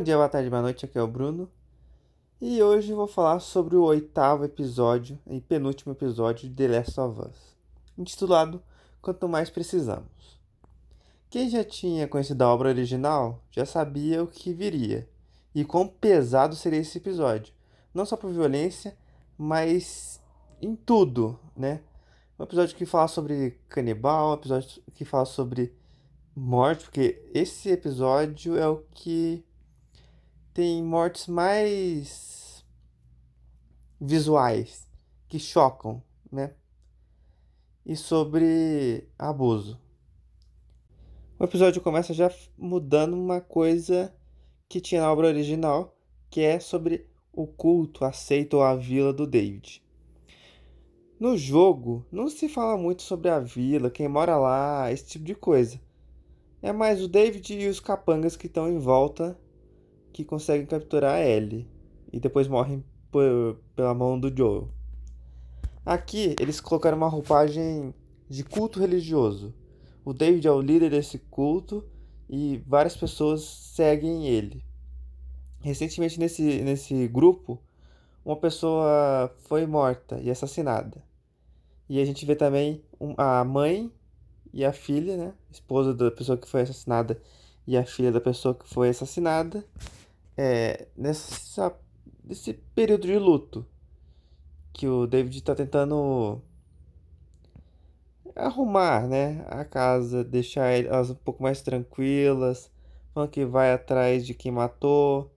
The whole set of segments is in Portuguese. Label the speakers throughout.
Speaker 1: Bom dia, boa tarde, boa noite, aqui é o Bruno. E hoje vou falar sobre o oitavo episódio e penúltimo episódio de The Last of Us, intitulado Quanto Mais Precisamos. Quem já tinha conhecido a obra original já sabia o que viria e quão pesado seria esse episódio, não só por violência, mas em tudo, né? Um episódio que fala sobre canibal, um episódio que fala sobre morte, porque esse episódio é o que tem mortes mais visuais, que chocam, né? E sobre abuso. O episódio começa já mudando uma coisa que tinha na obra original, que é sobre o culto, a seita ou a vila do David. No jogo, não se fala muito sobre a vila, quem mora lá, esse tipo de coisa. É mais o David e os capangas que estão em volta que conseguem capturar a Ellie e depois morrem por, pela mão do Joel. Aqui eles colocaram uma roupagem de culto religioso. O David é o líder desse culto e várias pessoas seguem ele. Recentemente nesse, nesse grupo, uma pessoa foi morta e assassinada. E a gente vê também a mãe e a filha, né? Esposa da pessoa que foi assassinada e a filha da pessoa que foi assassinada é, nessa, nesse período de luto que o David está tentando arrumar, né, a casa, deixar elas um pouco mais tranquilas, falando que vai atrás de quem matou.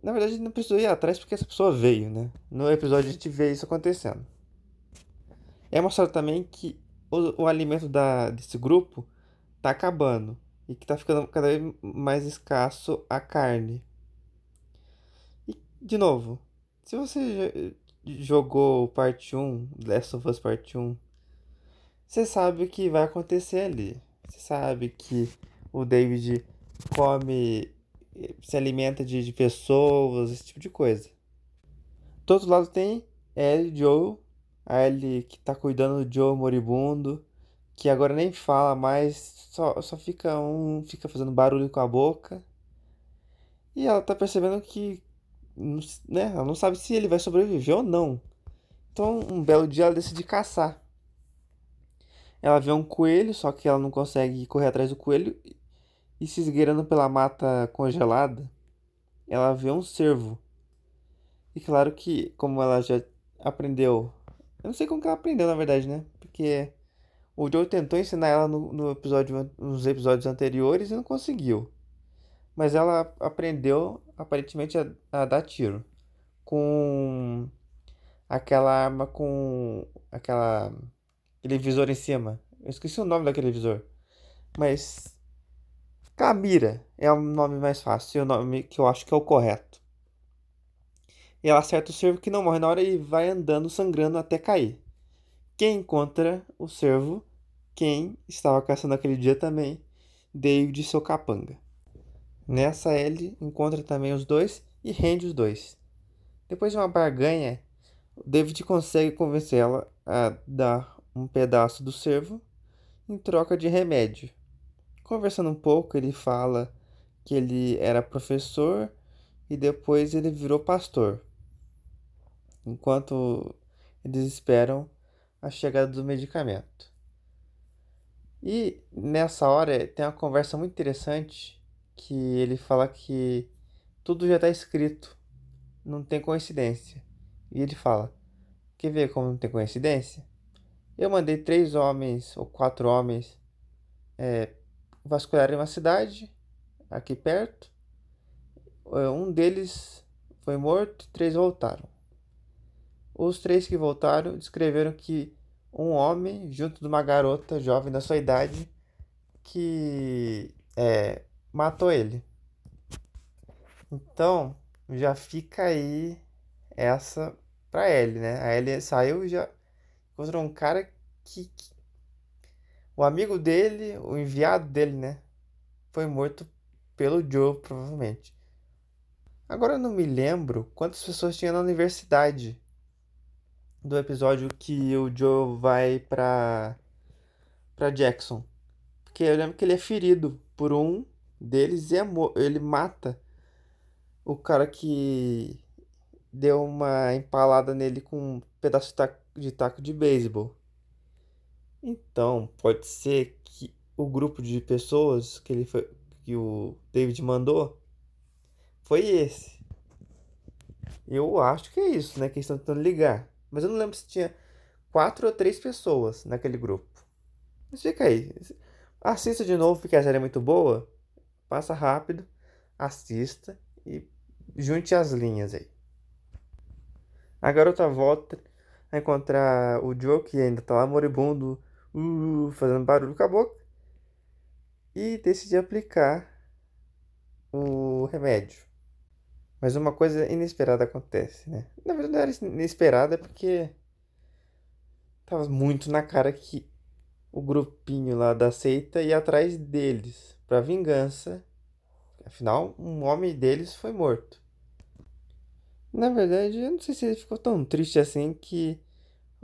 Speaker 1: Na verdade, não precisou ir atrás porque essa pessoa veio, né? No episódio a gente vê isso acontecendo. É mostrado também que o, o alimento da, desse grupo tá acabando e que tá ficando cada vez mais escasso a carne de novo, se você jogou parte 1, Last of Us parte 1, você sabe o que vai acontecer ali. Você sabe que o David come, se alimenta de, de pessoas, esse tipo de coisa. Do outro lado tem Ellie Joe, a Ellie que tá cuidando do Joe moribundo, que agora nem fala mais, só, só fica um fica fazendo barulho com a boca. E ela tá percebendo que né, ela não sabe se ele vai sobreviver ou não. Então, um belo dia ela decide caçar. Ela vê um coelho, só que ela não consegue correr atrás do coelho e se esgueirando pela mata congelada, ela vê um cervo. E claro que, como ela já aprendeu, eu não sei como que ela aprendeu na verdade, né? Porque o Joe tentou ensinar ela no, no episódio, nos episódios anteriores e não conseguiu. Mas ela aprendeu aparentemente a, a dar tiro com aquela arma com aquela aquele visor em cima. Eu esqueci o nome daquele visor. Mas Camira é o nome mais fácil, é o nome que eu acho que é o correto. E ela acerta o cervo que não morre na hora e vai andando sangrando até cair. Quem encontra o cervo? Quem estava caçando aquele dia também? David seu capanga. Nessa Ellie encontra também os dois e rende os dois. Depois de uma barganha, David consegue convencê-la a dar um pedaço do cervo em troca de remédio. Conversando um pouco, ele fala que ele era professor e depois ele virou pastor. Enquanto eles esperam a chegada do medicamento. E nessa hora tem uma conversa muito interessante que ele fala que tudo já está escrito, não tem coincidência. E ele fala: Quer ver como não tem coincidência? Eu mandei três homens ou quatro homens é, vasculharem uma cidade aqui perto. É, um deles foi morto, três voltaram. Os três que voltaram descreveram que um homem, junto de uma garota jovem da sua idade, que é, matou ele. Então, já fica aí essa pra Ellie, né? A Ellie saiu e já encontrou um cara que, que, O amigo dele, o enviado dele, né? Foi morto pelo Joe, provavelmente. Agora eu não me lembro quantas pessoas tinha na universidade do episódio que o Joe vai pra, pra Jackson. Porque eu lembro que ele é ferido por um deles e ele mata o cara que deu uma empalada nele com um pedaço de taco de, taco de beisebol. Então, pode ser que o grupo de pessoas que ele foi, que o David mandou foi esse. Eu acho que é isso, né? Que eles estão tentando ligar. Mas eu não lembro se tinha quatro ou três pessoas naquele grupo. Mas fica aí. Assista de novo, porque a série é muito boa. Passa rápido, assista e junte as linhas aí. A garota volta a encontrar o Joe, que ainda tá lá moribundo, uh, fazendo barulho com a boca, e decide aplicar o remédio. Mas uma coisa inesperada acontece, né? Na verdade não era inesperada porque tava muito na cara que o grupinho lá da seita ia atrás deles para vingança. Afinal, um homem deles foi morto. Na verdade, eu não sei se ele ficou tão triste assim que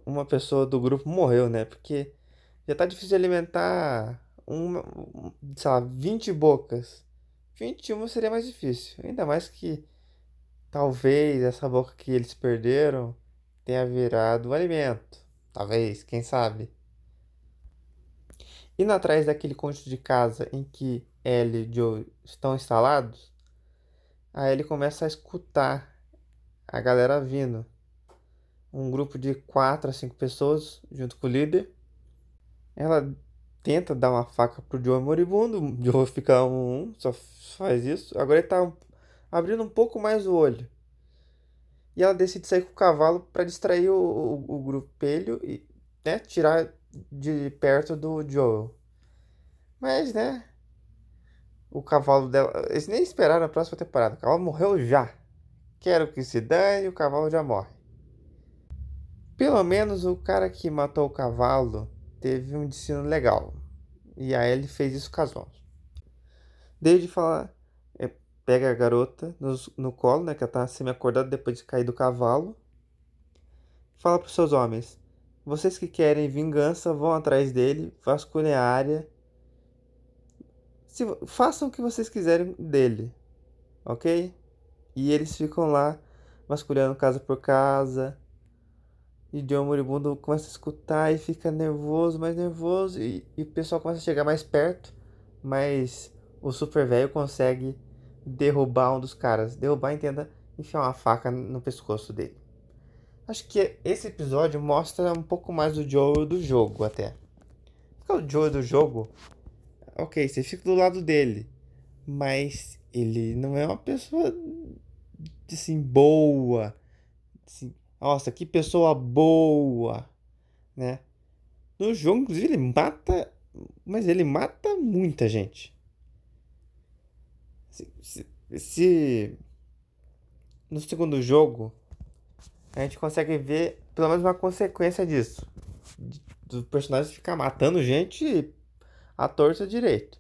Speaker 1: uma pessoa do grupo morreu, né? Porque já tá difícil de alimentar uma, sei lá, 20 bocas. 21 seria mais difícil. Ainda mais que talvez essa boca que eles perderam tenha virado alimento. Talvez, quem sabe. Indo atrás daquele cônjuge de casa em que Ellie e Joe estão instalados, aí ele começa a escutar a galera vindo. Um grupo de 4 a 5 pessoas junto com o líder. Ela tenta dar uma faca pro Joe moribundo. O Joe fica um, só faz isso. Agora ele tá abrindo um pouco mais o olho. E ela decide sair com o cavalo para distrair o, o, o grupelho e né, tirar de perto do Joel. Mas, né? O cavalo dela. Eles nem esperaram a próxima temporada. O cavalo morreu já. Quero que se dane, o cavalo já morre. Pelo menos o cara que matou o cavalo teve um destino legal. E aí ele fez isso com. Desde falar. É, pega a garota no, no colo, né? Que ela tá semi-acordada depois de cair do cavalo. Fala pros seus homens. Vocês que querem vingança vão atrás dele, vasculhem a área. Se, façam o que vocês quiserem dele, ok? E eles ficam lá vasculhando casa por casa. E John Moribundo começa a escutar e fica nervoso, mais nervoso. E, e o pessoal começa a chegar mais perto. Mas o super velho consegue derrubar um dos caras. Derrubar, entenda, enfiar uma faca no pescoço dele. Acho que esse episódio mostra um pouco mais do Joe do jogo até. Porque o Joe do jogo, ok, você fica do lado dele, mas ele não é uma pessoa assim boa. Assim, nossa, que pessoa boa, né? No jogo, inclusive, ele mata, mas ele mata muita gente. Se, se, se no segundo jogo a gente consegue ver pelo menos uma consequência disso. Do personagem ficar matando gente à torta direito.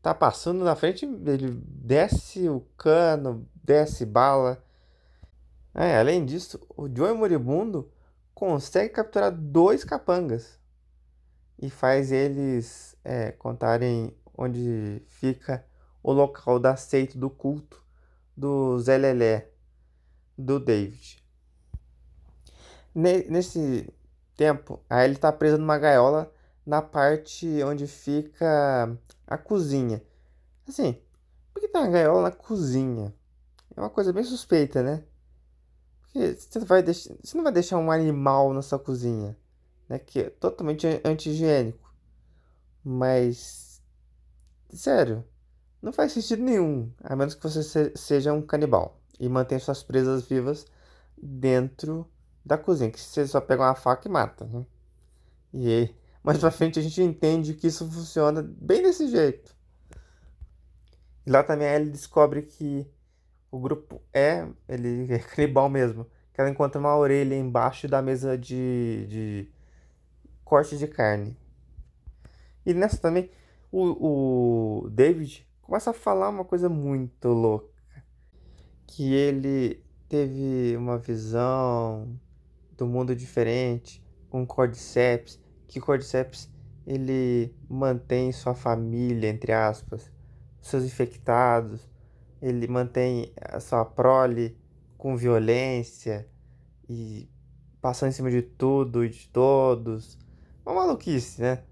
Speaker 1: Tá passando na frente, ele desce o cano, desce bala. É, além disso, o Joey Moribundo consegue capturar dois capangas e faz eles é, contarem onde fica o local da seita do culto do Zé Lelé, do David nesse tempo, aí ele tá preso numa gaiola na parte onde fica a cozinha. Assim, por que tá uma gaiola na cozinha? É uma coisa bem suspeita, né? Porque você, vai deixar, você não vai deixar um animal na sua cozinha, né? Que é totalmente anti-higiênico. Mas, sério, não faz sentido nenhum, a menos que você seja um canibal e mantenha suas presas vivas dentro da cozinha, que você só pega uma faca e mata, né? E aí, mais pra frente a gente entende que isso funciona bem desse jeito. E lá também ele descobre que o grupo é, ele é canibal mesmo. Que ela encontra uma orelha embaixo da mesa de, de corte de carne. E nessa também, o, o David começa a falar uma coisa muito louca. Que ele teve uma visão do mundo diferente, com Cordyceps, que Cordyceps ele mantém sua família, entre aspas, seus infectados, ele mantém a sua prole com violência e passando em cima de tudo e de todos. Uma maluquice, né?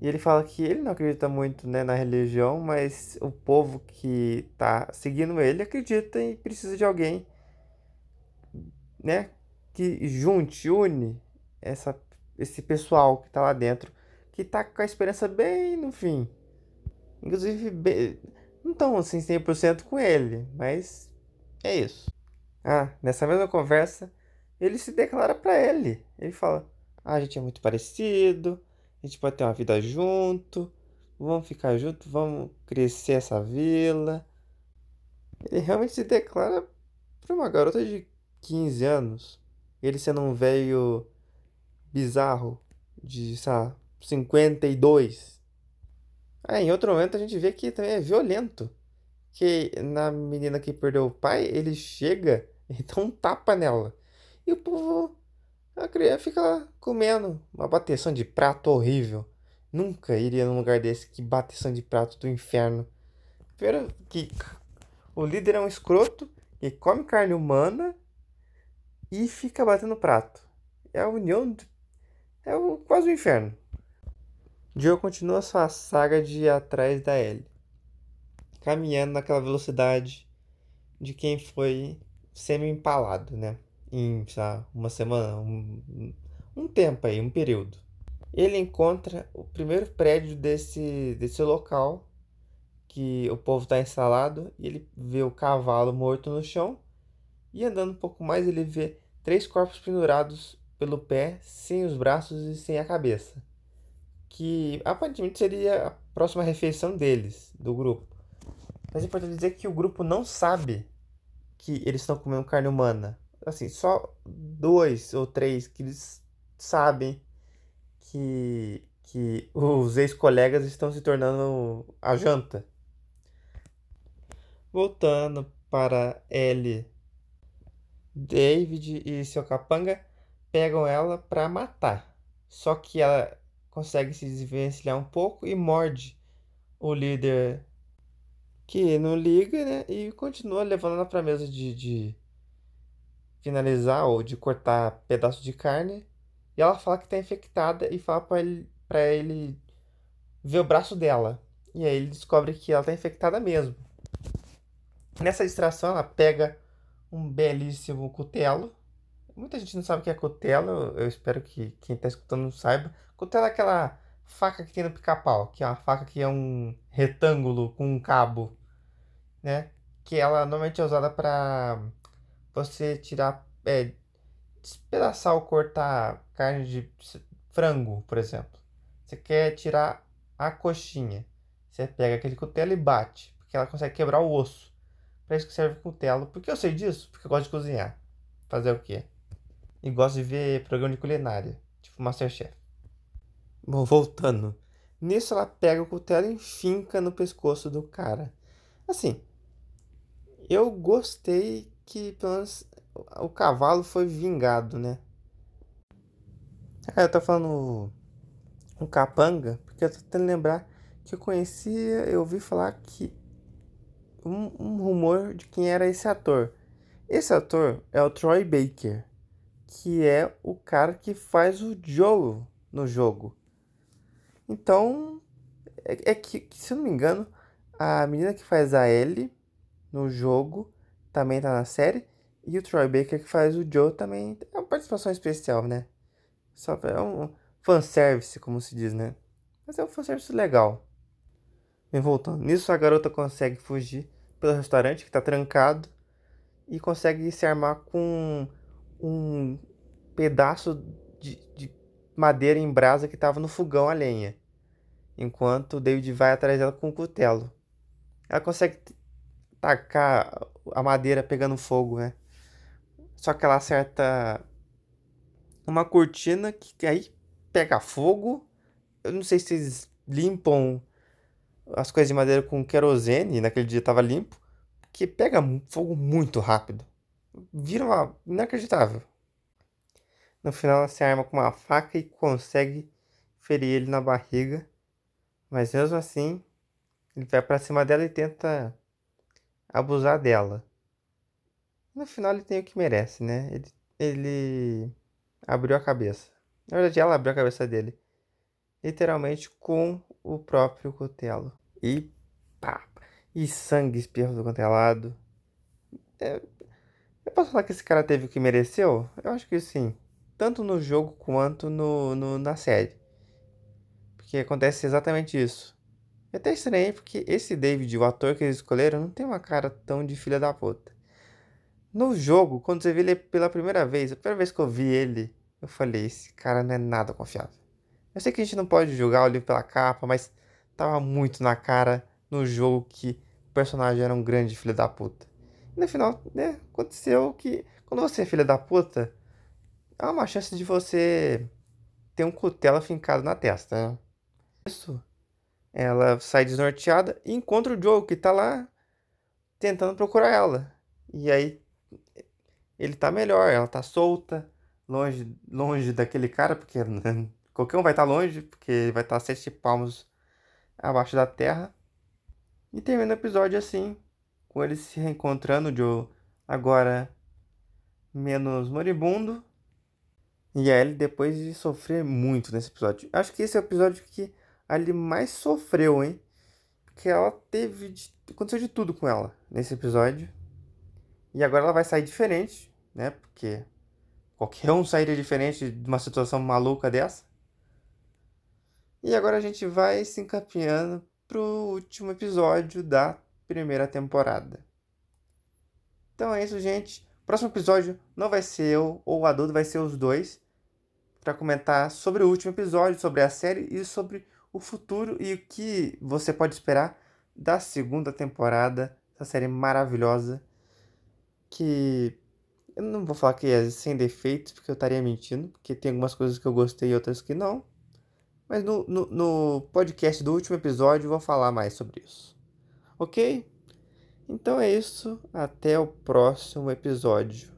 Speaker 1: E ele fala que ele não acredita muito né, na religião, mas o povo que tá seguindo ele acredita e precisa de alguém, né? Que junte, une essa, esse pessoal que tá lá dentro, que tá com a esperança bem no fim. Inclusive, bem, não estão assim 100% com ele, mas é isso. Ah, nessa mesma conversa, ele se declara para ele. Ele fala: ah, a gente é muito parecido, a gente pode ter uma vida junto, vamos ficar junto, vamos crescer essa vila. Ele realmente se declara para uma garota de 15 anos. Ele sendo um velho bizarro de, lá, 52. Aí, em outro momento a gente vê que também é violento. Que na menina que perdeu o pai, ele chega e dá um tapa nela. E o povo a criança fica lá comendo uma bateção de prato horrível. Nunca iria num lugar desse. Que bateção de prato do inferno. Primeiro que o líder é um escroto que come carne humana e fica batendo prato. É a união. De... É o, quase o inferno. Joe continua sua saga de ir atrás da Ellie. Caminhando naquela velocidade de quem foi semi-empalado, né? em uma semana, um, um tempo aí, um período. Ele encontra o primeiro prédio desse, desse local que o povo está instalado e ele vê o cavalo morto no chão e andando um pouco mais ele vê três corpos pendurados pelo pé, sem os braços e sem a cabeça, que aparentemente seria a próxima refeição deles, do grupo. Mas é importante dizer que o grupo não sabe que eles estão comendo carne humana assim, só dois ou três que eles sabem que, que os ex-colegas estão se tornando a janta. Voltando para Ellie, David e seu capanga pegam ela para matar. Só que ela consegue se desvencilhar um pouco e morde o líder que não liga, né? E continua levando ela para mesa de, de finalizar ou de cortar pedaço de carne. E ela fala que está infectada e fala para ele, pra ele ver o braço dela. E aí ele descobre que ela está infectada mesmo. Nessa distração, ela pega um belíssimo cutelo. Muita gente não sabe o que é cutelo. Eu espero que quem está escutando não saiba. Cutelo é aquela faca que tem no pica-pau, que é uma faca que é um retângulo com um cabo, né? Que ela normalmente é usada para você tirar, é, despedaçar ou cortar carne de frango, por exemplo. Você quer tirar a coxinha. Você pega aquele cutelo e bate, porque ela consegue quebrar o osso. Para isso que serve o cutelo. Por que eu sei disso? Porque eu gosto de cozinhar. Fazer o quê? E gosto de ver programa de culinária, tipo Masterchef. Bom, voltando. Nisso ela pega o cutelo e finca no pescoço do cara. Assim, eu gostei que pelo menos o cavalo foi vingado, né? É, eu tô falando um capanga, porque eu tô tentando lembrar que eu conhecia, eu ouvi falar que um, um rumor de quem era esse ator. Esse ator é o Troy Baker, que é o cara que faz o Joe no jogo. Então, é, é que, se eu não me engano, a menina que faz a Ellie no jogo também tá na série. E o Troy Baker, que faz o Joe, também é uma participação especial, né? Só é um fanservice, como se diz, né? Mas é um fanservice legal. Bem, voltando. Nisso, a garota consegue fugir pelo restaurante, que tá trancado. E consegue se armar com um pedaço de, de madeira em brasa que tava no fogão a lenha. Enquanto o David vai atrás dela com um cutelo. Ela consegue tacar a madeira pegando fogo, né? Só que ela acerta uma cortina que aí pega fogo. Eu não sei se eles limpam as coisas de madeira com querosene, naquele dia tava limpo, que pega fogo muito rápido. Vira uma inacreditável. No final ela se arma com uma faca e consegue ferir ele na barriga. Mas mesmo assim, ele vai para cima dela e tenta abusar dela. No final ele tem o que merece, né? Ele, ele abriu a cabeça. Na verdade, ela abriu a cabeça dele. Literalmente com o próprio cutelo. E pá! E sangue espirro do quanto é lado. É, eu posso falar que esse cara teve o que mereceu? Eu acho que sim. Tanto no jogo quanto no, no na série. Porque acontece exatamente isso. É até estranho porque esse David, o ator que eles escolheram, não tem uma cara tão de filha da puta. No jogo, quando você vê ele pela primeira vez, a primeira vez que eu vi ele, eu falei, esse cara não é nada confiável. Eu sei que a gente não pode julgar o livro pela capa, mas tava muito na cara no jogo que o personagem era um grande filho da puta. E no final, né, aconteceu que quando você é filho da puta, há uma chance de você ter um cutelo fincado na testa, né? Isso. Ela sai desnorteada e encontra o Joe, que tá lá tentando procurar ela. E aí ele tá melhor, ela tá solta, longe, longe daquele cara, porque qualquer um vai estar tá longe, porque vai estar tá sete palmos abaixo da terra. E termina o episódio assim, com ele se reencontrando, Joe agora menos moribundo. E a Ellie depois de sofrer muito nesse episódio. Acho que esse é o episódio que a Ellie mais sofreu, hein? Porque ela teve. De... Aconteceu de tudo com ela nesse episódio. E agora ela vai sair diferente, né? Porque qualquer um sairia diferente de uma situação maluca dessa. E agora a gente vai se encaminhando pro último episódio da primeira temporada. Então é isso, gente. Próximo episódio não vai ser eu ou o adulto, vai ser os dois para comentar sobre o último episódio, sobre a série e sobre o futuro e o que você pode esperar da segunda temporada, essa série maravilhosa que eu não vou falar que é sem defeitos, porque eu estaria mentindo, porque tem algumas coisas que eu gostei e outras que não. Mas no, no, no podcast do último episódio eu vou falar mais sobre isso. Ok? Então é isso. Até o próximo episódio.